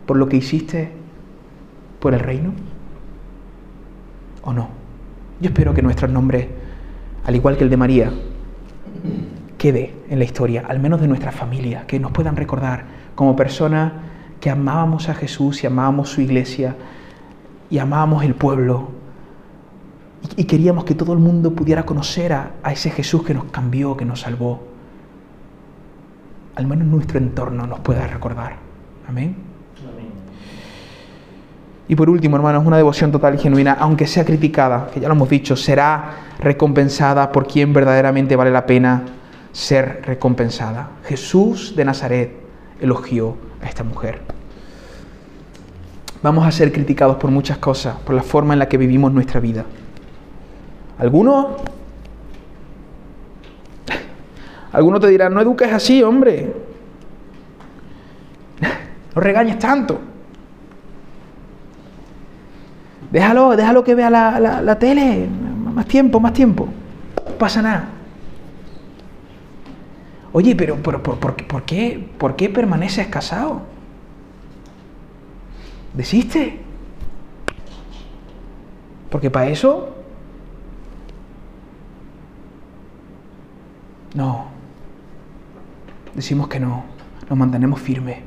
por lo que hiciste por el reino? ¿O no? Yo espero que nuestros nombres, al igual que el de María, quede en la historia, al menos de nuestra familia, que nos puedan recordar como personas que amábamos a Jesús y amábamos su iglesia y amábamos el pueblo y, queríamos que todo el mundo pudiera conocer a, a ese Jesús que nos cambió, que nos salvó. Al menos nuestro entorno nos pueda recordar. Amén. Y por último, hermanos, una devoción total y genuina, aunque sea criticada, que ya lo hemos dicho, será recompensada por quien verdaderamente vale la pena ser recompensada. Jesús de Nazaret elogió a esta mujer. Vamos a ser criticados por muchas cosas, por la forma en la que vivimos nuestra vida. Algunos, algunos te dirán, no eduques así, hombre. No regañes tanto. Déjalo, déjalo que vea la, tele. Más tiempo, más tiempo. No pasa nada. Oye, pero, pero por, qué, ¿por qué permaneces casado? ¿Desiste? Porque para eso... No. Decimos que no. Nos mantenemos firmes.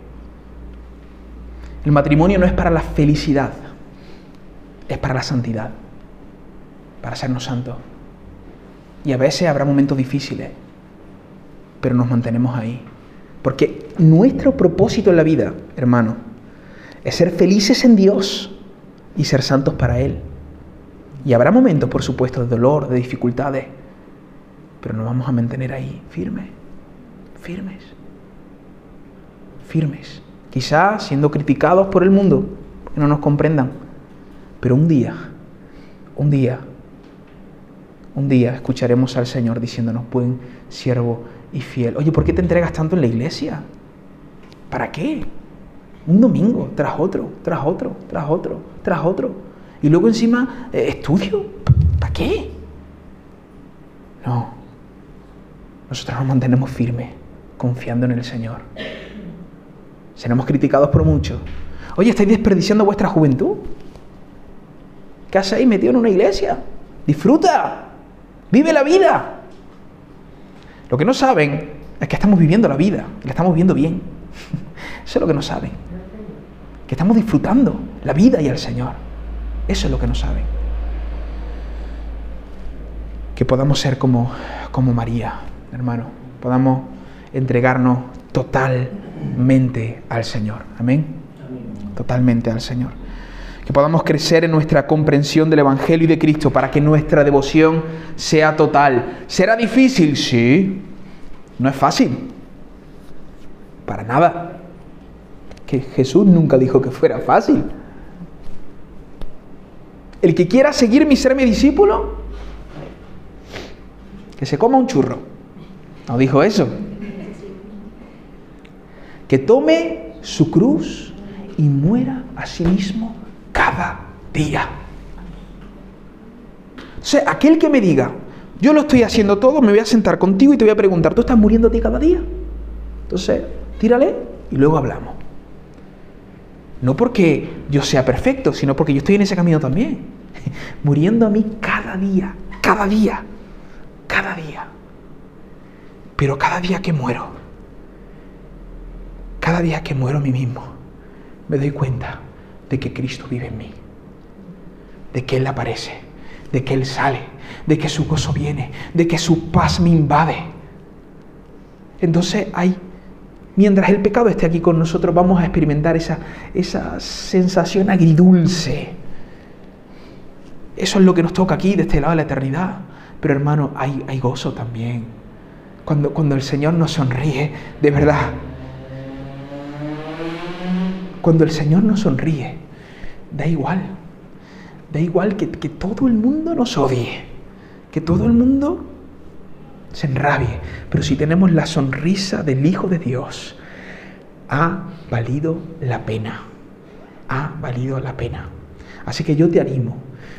El matrimonio no es para la felicidad es para la santidad, para sernos santos. Y a veces habrá momentos difíciles, pero nos mantenemos ahí. Porque nuestro propósito en la vida, hermano, es ser felices en Dios y ser santos para Él. Y habrá momentos, por supuesto, de dolor, de dificultades, pero nos vamos a mantener ahí, firmes, firmes, firmes. Quizás siendo criticados por el mundo, que no nos comprendan, pero un día, un día, un día escucharemos al Señor diciéndonos, buen siervo y fiel. Oye, ¿por qué te entregas tanto en la iglesia? ¿Para qué? Un domingo tras otro, tras otro, tras otro, tras otro. Y luego encima, eh, estudio. ¿Para qué? No. Nosotros nos mantenemos firmes, confiando en el Señor. Seremos criticados por mucho. Oye, ¿estáis desperdiciando vuestra juventud? ¿Qué ahí metido en una iglesia? Disfruta, vive la vida. Lo que no saben es que estamos viviendo la vida, y la estamos viviendo bien. <laughs> Eso es lo que no saben. Que estamos disfrutando la vida y el Señor. Eso es lo que no saben. Que podamos ser como, como María, hermano. Podamos entregarnos totalmente al Señor. Amén. Totalmente al Señor que podamos crecer en nuestra comprensión del Evangelio y de Cristo para que nuestra devoción sea total. ¿Será difícil? Sí. No es fácil. Para nada. Que Jesús nunca dijo que fuera fácil. El que quiera seguirme y ser mi discípulo, que se coma un churro. No dijo eso. Que tome su cruz y muera a sí mismo cada día. O sea, aquel que me diga, yo lo estoy haciendo todo, me voy a sentar contigo y te voy a preguntar, ¿tú estás muriendo a ti cada día? Entonces, tírale y luego hablamos. No porque yo sea perfecto, sino porque yo estoy en ese camino también. <laughs> Muriendo a mí cada día, cada día, cada día. Pero cada día que muero, cada día que muero a mí mismo, me doy cuenta de que Cristo vive en mí, de que Él aparece, de que Él sale, de que su gozo viene, de que su paz me invade. Entonces hay, mientras el pecado esté aquí con nosotros, vamos a experimentar esa, esa sensación agridulce. Eso es lo que nos toca aquí, de este lado de la eternidad. Pero hermano, hay, hay gozo también. Cuando, cuando el Señor nos sonríe, de verdad, cuando el Señor nos sonríe, da igual. Da igual que, todo el mundo nos odie. que todo el mundo se enrabie. Pero si tenemos la sonrisa del Hijo de Dios, ha valido la pena. Ha valido la pena. Así que yo te animo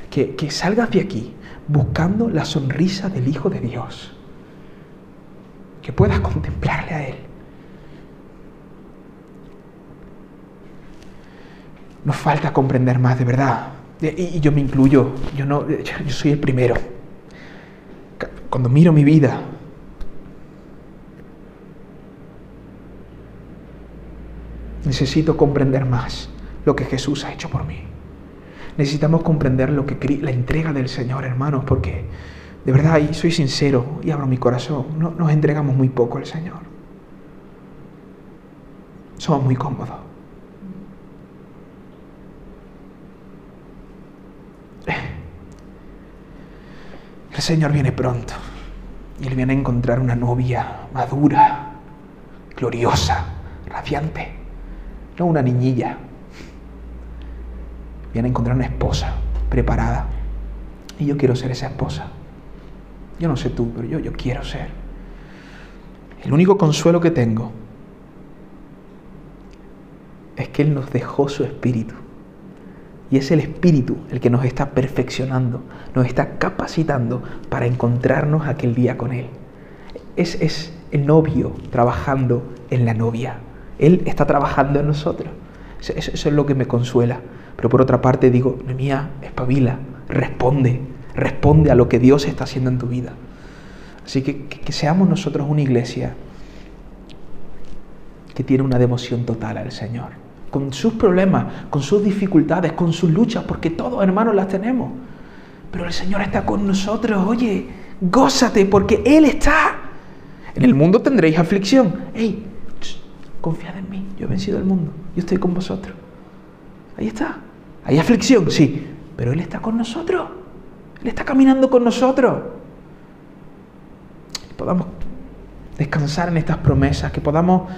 que, que salgas de aquí buscando la sonrisa del Hijo de Dios. Que puedas contemplarle a Él. Nos falta comprender más de verdad. Y, yo me incluyo, yo, no, yo soy el primero. Cuando miro mi vida, necesito comprender más lo que Jesús ha hecho por mí. Necesitamos comprender lo que la entrega del Señor, hermanos, porque de verdad, y soy sincero y abro mi corazón, no, nos entregamos muy poco al Señor. Somos muy cómodos. El Señor viene pronto y Él viene a encontrar una novia madura, gloriosa, radiante, no una niñilla. Viene a encontrar una esposa preparada. Y yo quiero ser esa esposa. Yo no sé tú, pero yo, yo quiero ser. El único consuelo que tengo es que Él nos dejó su espíritu. Y es el espíritu el que nos está perfeccionando, nos está capacitando para encontrarnos aquel día con Él. Es, es el novio trabajando en la novia. Él está trabajando en nosotros. Eso, eso es lo que me consuela. Pero por otra parte digo, mía, espabila, responde, responde a lo que Dios está haciendo en tu vida. Así que, que, seamos nosotros una iglesia que tiene una devoción total al Señor, con sus problemas, con sus dificultades, con sus luchas, porque todos hermanos las tenemos. Pero el Señor está con nosotros, oye, gózate, porque Él está. En el mundo tendréis aflicción. Hey, confiad en mí, yo he vencido el mundo, yo estoy con vosotros. Ahí está. Hay aflicción, sí, pero Él está con nosotros. Él está caminando con nosotros. Que podamos descansar en estas promesas, que podamos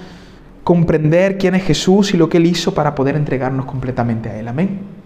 comprender quién es Jesús y lo que Él hizo para poder entregarnos completamente a Él. Amén.